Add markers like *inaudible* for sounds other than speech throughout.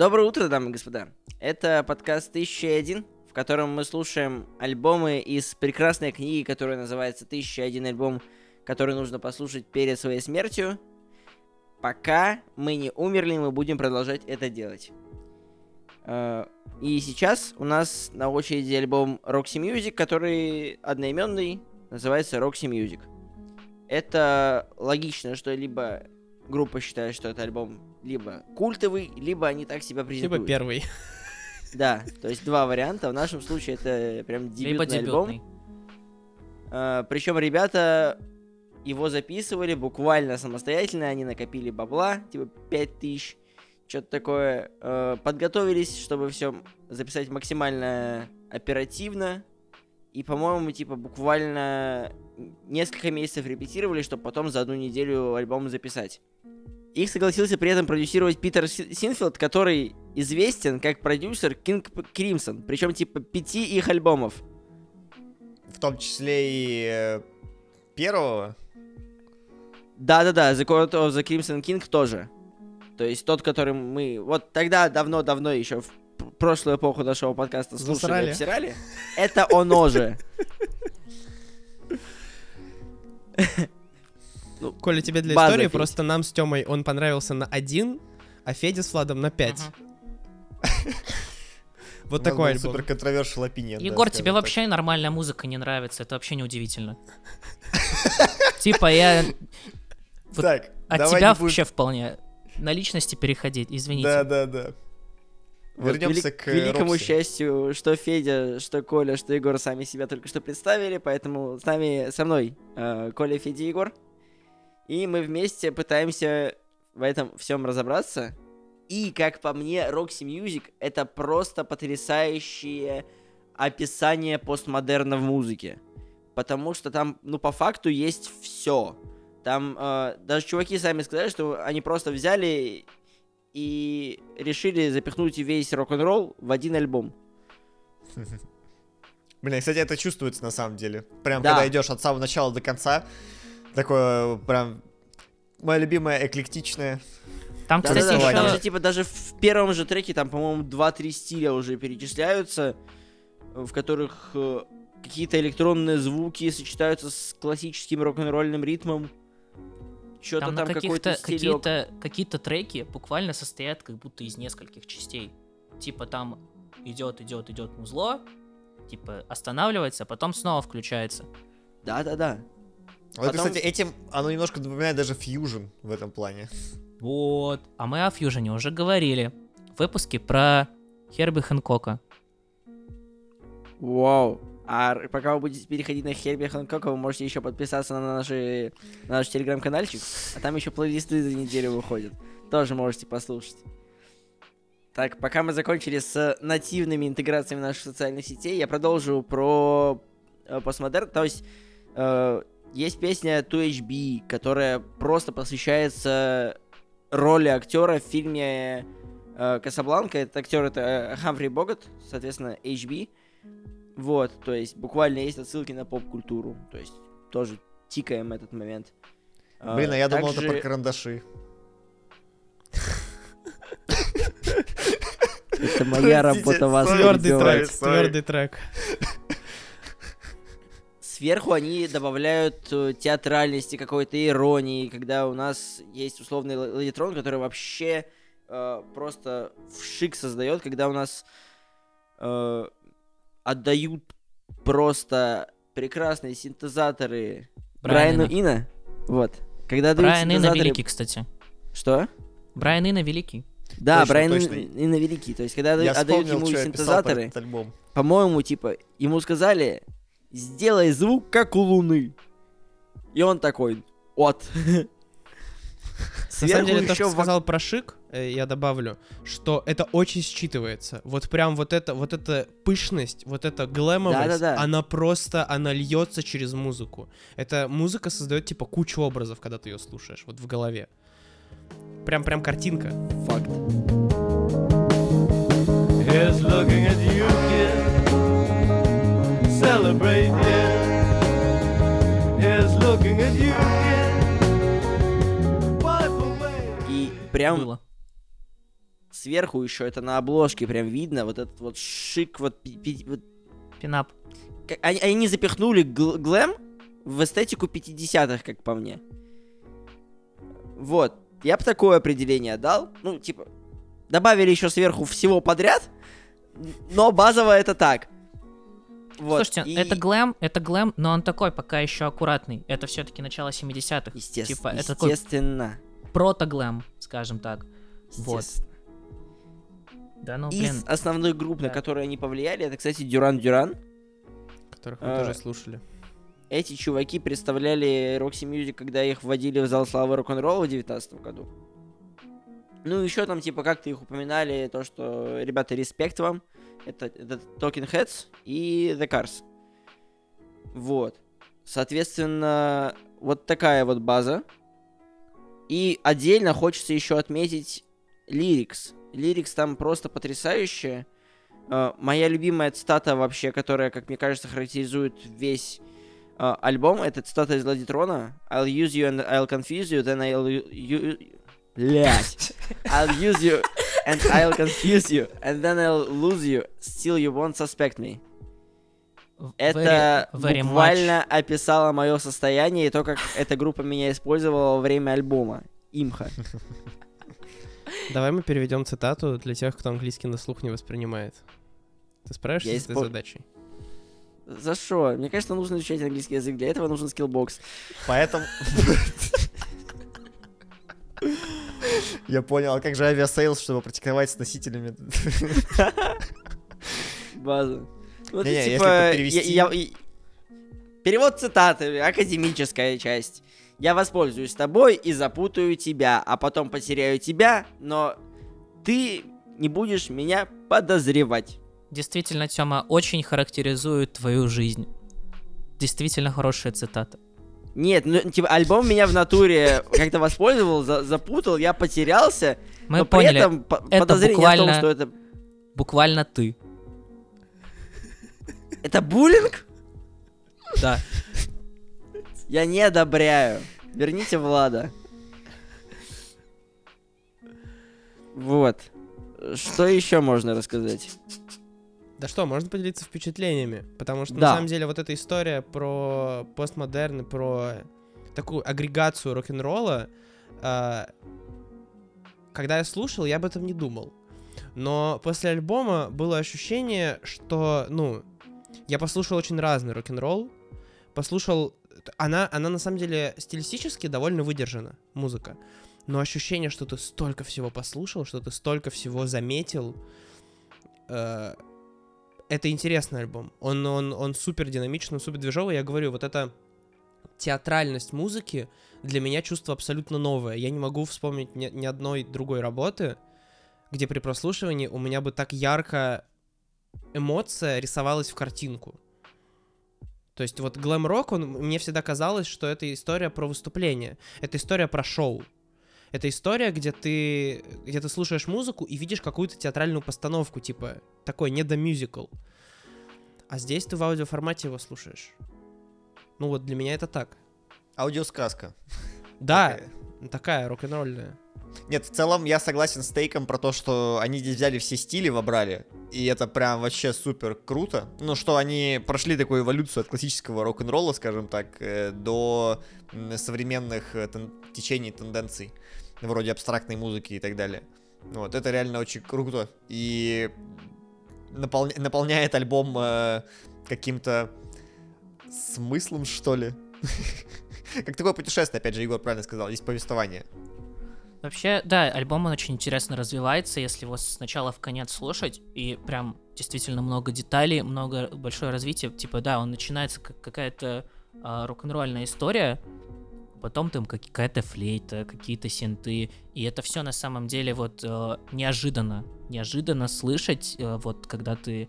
Доброе утро, дамы и господа. Это подкаст 1001, в котором мы слушаем альбомы из прекрасной книги, которая называется «1001 альбом», который нужно послушать перед своей смертью. Пока мы не умерли, мы будем продолжать это делать. Э, и сейчас у нас на очереди альбом Roxy Music, который одноименный, называется Roxy Music. Это логично, что либо группа считает, что это альбом либо культовый, либо они так себя презентуют. Либо первый. Да, то есть два варианта. В нашем случае это прям дебютный, Либо дебютный. альбом. А, причем ребята его записывали буквально самостоятельно, они накопили бабла, типа 5000, что-то такое. Э, подготовились, чтобы все записать максимально оперативно. И, по-моему, типа буквально несколько месяцев репетировали, чтобы потом за одну неделю альбом записать. Их согласился при этом продюсировать Питер Си- Синфилд, который известен как продюсер King Crimson, причем типа пяти их альбомов. В том числе и э, первого. Да-да-да, The Court of the Crimson King тоже. То есть тот, который мы вот тогда давно-давно еще в прошлую эпоху нашего подкаста слушали Засрали. и обсирали, это оно же. Коля, тебе для истории, Федь. просто нам с Тёмой он понравился на один, а Федя с Владом на пять. *laughs* Вот такой альбом. Супер opinion. да, Егор, тебе так. вообще нормальная музыка не нравится, это вообще не удивительно. *laughs* Типа я вот Так, от тебя вообще вполне на личности переходить, Да, извините. да, да. Вот Вернемся вели- к великому Рокси. счастью, что Федя, что Коля, что Егор сами себя только что представили, поэтому с нами, со мной э, Коля, Федя Егор. И мы вместе пытаемся в этом всем разобраться. И, как по мне, Roxy Music — это просто потрясающее описание постмодерна в музыке. Потому что там, ну, по факту есть все. Там э, даже чуваки сами сказали, что они просто взяли и решили запихнуть весь рок-н-ролл в один альбом. *laughs* Блин, кстати, это чувствуется на самом деле. Прям Да. когда идешь от самого начала до конца, такое прям моя любимая эклектичная. Там, Да, кстати, да, да, еще- там же, типа, даже в первом же треке, там, по-моему, 2-3 стиля уже перечисляются, э, в которых э, какие-то электронные звуки сочетаются с классическим рок-н-ролльным ритмом. Что-то там там, стилек. какие-то какие-то треки буквально состоят как будто из нескольких частей. Типа там идет, идет, идет музло, типа останавливается, а потом снова включается. Да-да-да. Вот, это, Потом- кстати, этим оно немножко напоминает даже фьюжн в этом плане. Вот. А мы о фьюжене уже говорили в выпуске про Херби Хэнкока. Вау. А пока вы будете переходить на Херби Хэнкока, вы можете еще подписаться на, наши, на наш телеграм-канальчик, а там еще плейлисты за неделю выходят. Тоже можете послушать. Так, пока мы закончили с нативными интеграциями наших социальных сетей, я продолжу про э, постмодерн. То есть, э, есть песня 2HB, которая просто посвящается роли актера в фильме э, Касабланка. Этот актер это э, Хамфри Богат, соответственно, HB. Вот, то есть буквально есть отсылки на поп-культуру. То есть тоже тикаем этот момент. А, Блин, а я думал, это также- про карандаши. Это моя работа вас Твердый трек, твердый трек. Сверху они добавляют э, театральности, какой-то иронии, когда у нас есть условный л- ларитрон, который вообще э, просто в шик создает, когда у нас э, отдают просто прекрасные синтезаторы Брайан Брайану. Ина. Вот. Когда Брайан синтезаторы- великий, кстати. Что? Брайан Инна великий. Да, Точно, Брайан точно. Инна великий. То есть, когда Я отдают вспомнил, ему что я писал про синтезаторы, этот альбом. по-моему, типа, ему сказали, сделай звук, как у Луны. И он такой, вот. На самом деле, то, что сказал про шик, я добавлю, что это очень считывается. Вот прям вот это, вот эта пышность, вот эта глэмовость, Да-да-да. она просто, она льется через музыку. Эта музыка создает, типа, кучу образов, когда ты ее слушаешь, вот в голове. Прям, прям картинка. Факт. Here's looking at you, kid. Celebrate, yeah. looking at you again. Wipe away. И прям Было. Сверху еще это на обложке прям видно, вот этот вот шик, вот, пи- пи- вот Пинап. Они, они запихнули гл- глэм в эстетику 50-х, как по мне. Вот. Я бы такое определение дал. Ну, типа, добавили еще сверху всего подряд, но базово это так. Вот. Слушайте, и- это глэм, это глэм, но он такой пока еще аккуратный. Это все-таки начало 70-х. Естественно. Типа, это такой естественно. прото-глэм, скажем так. Вот. Да, ну, Из блин, основных групп, на Да. которые они повлияли, это, кстати, Дюран Дюран. Которых мы А. тоже слушали. Эти чуваки представляли Roxy Music, когда их вводили в зал славы рок-н-ролла в 19 году. Ну, еще там, типа, как-то их упоминали, то, что, ребята, респект вам. Это, это Talking Heads и The Cars. Вот. Соответственно, вот такая вот база. И отдельно хочется еще отметить Lyrics. Lyrics там просто потрясающая. Э, моя любимая цитата вообще, которая, как мне кажется, характеризует весь э, альбом, это цитата из Ладитрона. I'll use you and I'll confuse you, then I'll... you- Блять. I'll use you and I'll confuse you, and then I'll lose you. Still you won't suspect me. Это very- very буквально описало мое состояние и то, как эта группа меня использовала во время альбома. ИМХО. Давай мы переведем цитату для тех, кто английский на слух не воспринимает. Ты справишься Я с этой испо- задачей? За что? Мне кажется, нужно изучать английский язык. Для этого нужен Skillbox. Поэтому... *laughs* Я понял, а как же Aviasales, чтобы практиковать с носителями? База. Не-не, если типа, это перевести- я- я- и- Перевод цитаты, академическая часть. Я воспользуюсь тобой и запутаю тебя, а потом потеряю тебя, но ты не будешь меня подозревать. Действительно, Тёма, очень характеризует твою жизнь. Действительно хорошая цитата. Нет, ну, типа, альбом меня в натуре как-то воспользовал, за- запутал, я потерялся, Мы но поняли, при этом по- это подозрение в буквально- том, что это... буквально ты. Это буллинг? Да. Я не одобряю. Верните Влада. Вот. Что еще можно рассказать? Да что, можно поделиться впечатлениями, потому что Да. на самом деле вот эта история про постмодерн про такую агрегацию рок-н-ролла, а, когда я слушал, я об этом не думал. Но после альбома было ощущение, что, ну, я послушал очень разный рок-н-ролл, послушал... Она, она на самом деле стилистически довольно выдержана, музыка. Но ощущение, что ты столько всего послушал, что ты столько всего заметил, э, это интересный альбом. Он, он, он супер динамичный, он супер движовый. Я говорю, вот эта театральность музыки для меня чувство абсолютно новое. Я не могу вспомнить ни, ни одной другой работы, где при прослушивании у меня бы так ярко эмоция рисовалась в картинку. То есть вот глэм-рок, он, мне всегда казалось, что это история про выступление. Это история про шоу. Это история, где ты, где ты слушаешь музыку и видишь какую-то театральную постановку, типа такой недомюзикл. А здесь ты в аудиоформате его слушаешь. Ну вот для меня это так. Аудиосказка. Да, Такая. такая рок-н-ролльная. Нет, в целом я согласен с Тейком про то, что они здесь взяли все стили, вобрали, и это прям вообще супер круто. Ну, что они прошли такую эволюцию от классического рок-н-ролла, скажем так, э, до современных э, тен- течений, тенденций, вроде абстрактной музыки и так далее. Вот, это реально очень круто. И наполня- наполняет альбом э, каким-то смыслом, что ли. *laughs* Как такое путешествие, опять же, Егор правильно сказал, здесь повествование. Вообще, да, альбом он очень интересно развивается, если его сначала в конец слушать, и прям действительно много деталей, много большое развитие. Типа, да, он начинается как какая-то а, рок-н-ролльная история, потом там как- какая-то флейта, какие-то синты, и это все на самом деле вот э, неожиданно, неожиданно слышать, э, вот когда ты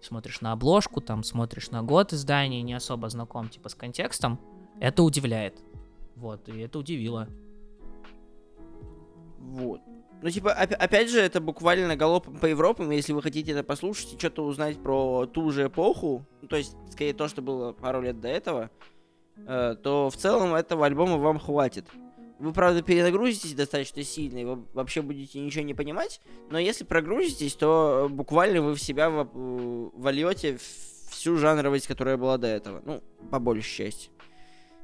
смотришь на обложку, там смотришь на год издания, не особо знаком типа с контекстом, это удивляет. Вот, и это удивило. Вот. Ну, типа, оп- опять же, это буквально галопом по Европам, если вы хотите это послушать и что-то узнать про ту же эпоху, ну, то есть, скорее, то, что было пару лет до этого, э, то в целом этого альбома вам хватит. Вы, правда, перенагрузитесь достаточно сильно, и вы вообще будете ничего не понимать, но если прогрузитесь, то буквально вы в себя э, вольете всю жанровость, которая была до этого. Ну, по большей части.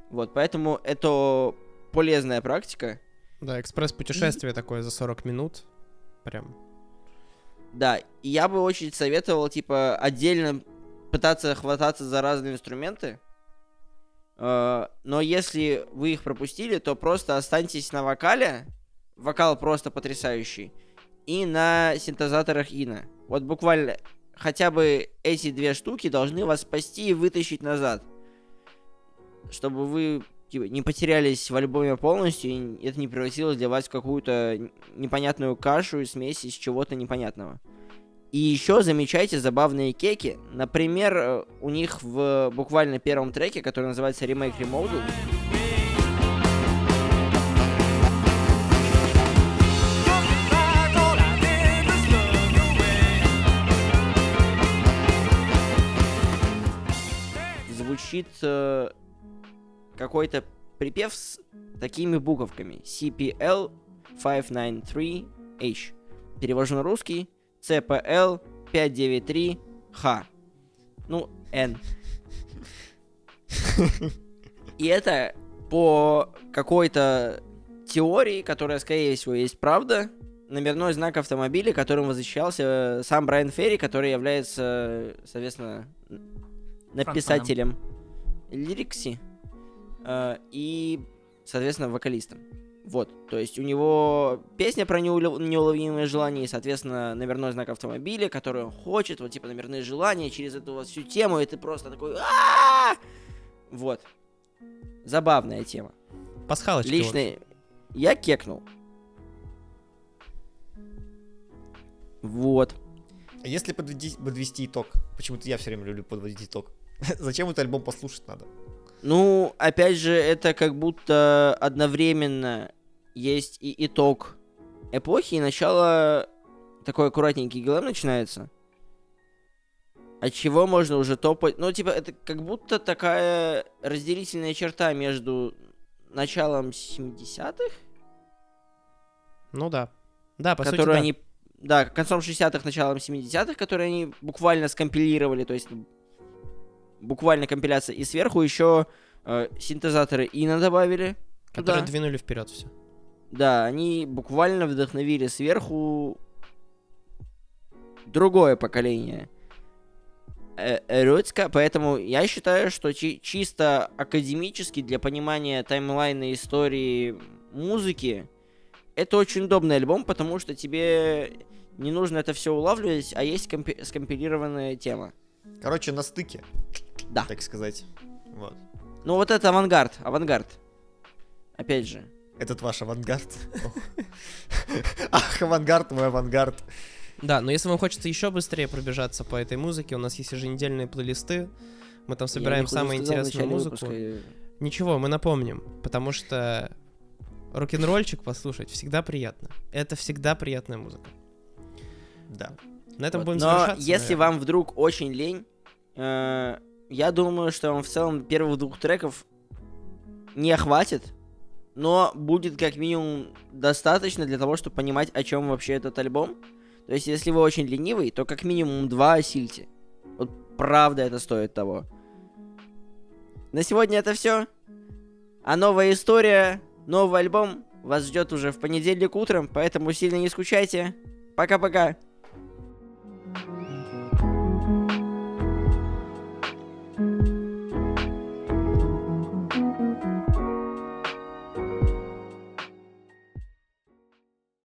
Вот, поэтому это полезная практика. Да, экспресс-путешествие такое за 40 минут. Прям. Да, и я бы очень советовал, типа, отдельно пытаться хвататься за разные инструменты. Э, Но если вы их пропустили, то просто останьтесь на вокале. Вокал просто потрясающий. И на синтезаторах Ина. Вот буквально хотя бы эти две штуки должны вас спасти и вытащить назад. Чтобы вы типа, не потерялись в альбоме полностью, и это не превратилось для вас в какую-то непонятную кашу и смесь из чего-то непонятного. И еще замечайте забавные кеки. Например, э, у них в буквально первом треке, который называется Remake Remodel, звучит э, какой-то припев с такими буковками. CPL 593H. Перевожу на русский. CPL 593H. Ну, N. И это по какой-то теории, которая, скорее всего, есть правда, номерной знак автомобиля, которым восхищался э, сам Брайан Ферри, который является, соответственно, написателем лирикси э, и, соответственно, вокалистом. Вот, то есть у него песня про неулов- неуловимые желания и, соответственно, номерной знак автомобиля, который он хочет, вот типа номерные желания, через эту вот всю тему, и ты просто такой! Вот. Забавная тема. Пасхалочки. вот. Лично я кекнул. Вот. Если подвести, подвести итог, почему-то я все время люблю подводить итог. *laughs* Зачем этот альбом послушать надо? Ну, опять же, это как будто одновременно есть и итог эпохи, и начало такой аккуратненький глэм начинается. От чего можно уже топать. Ну, типа, это как будто такая разделительная черта между началом 70-х, Ну да. Да, по сути, которую да. они... Да, концом 60-х, началом 70-х, которые они буквально скомпилировали, то есть буквально компиляция. И сверху еще э, синтезаторы Ина добавили. Которые туда. двинули вперед все. Да, они буквально вдохновили сверху другое поколение э, эротика, поэтому я считаю, что чи- чисто академически для понимания таймлайна истории музыки это очень удобный альбом, потому что тебе не нужно это все улавливать, а есть компи- скомпилированная тема. Короче, на стыке. Да. Так сказать. Вот. Ну вот это авангард, авангард. Опять же. Этот ваш авангард. *laughs* Ах, авангард, мой авангард. Да, но если вам хочется еще быстрее пробежаться по этой музыке, у нас есть еженедельные плейлисты. Мы там собираем самую интересную музыку. Ничего, мы напомним, потому что рок-н-ролльчик послушать всегда приятно. Это всегда приятная музыка. Да. На этом Вот. будем Но завершаться. если наверное. вам вдруг очень лень, э, я думаю, что вам в целом первых двух треков не хватит, но будет как минимум достаточно для того, чтобы понимать, о чем вообще этот альбом. То есть, если вы очень ленивый, то как минимум два осильте. Вот правда это стоит того. На сегодня это все. А новая история, новый альбом вас ждет уже в понедельник утром, поэтому сильно не скучайте. Пока-пока.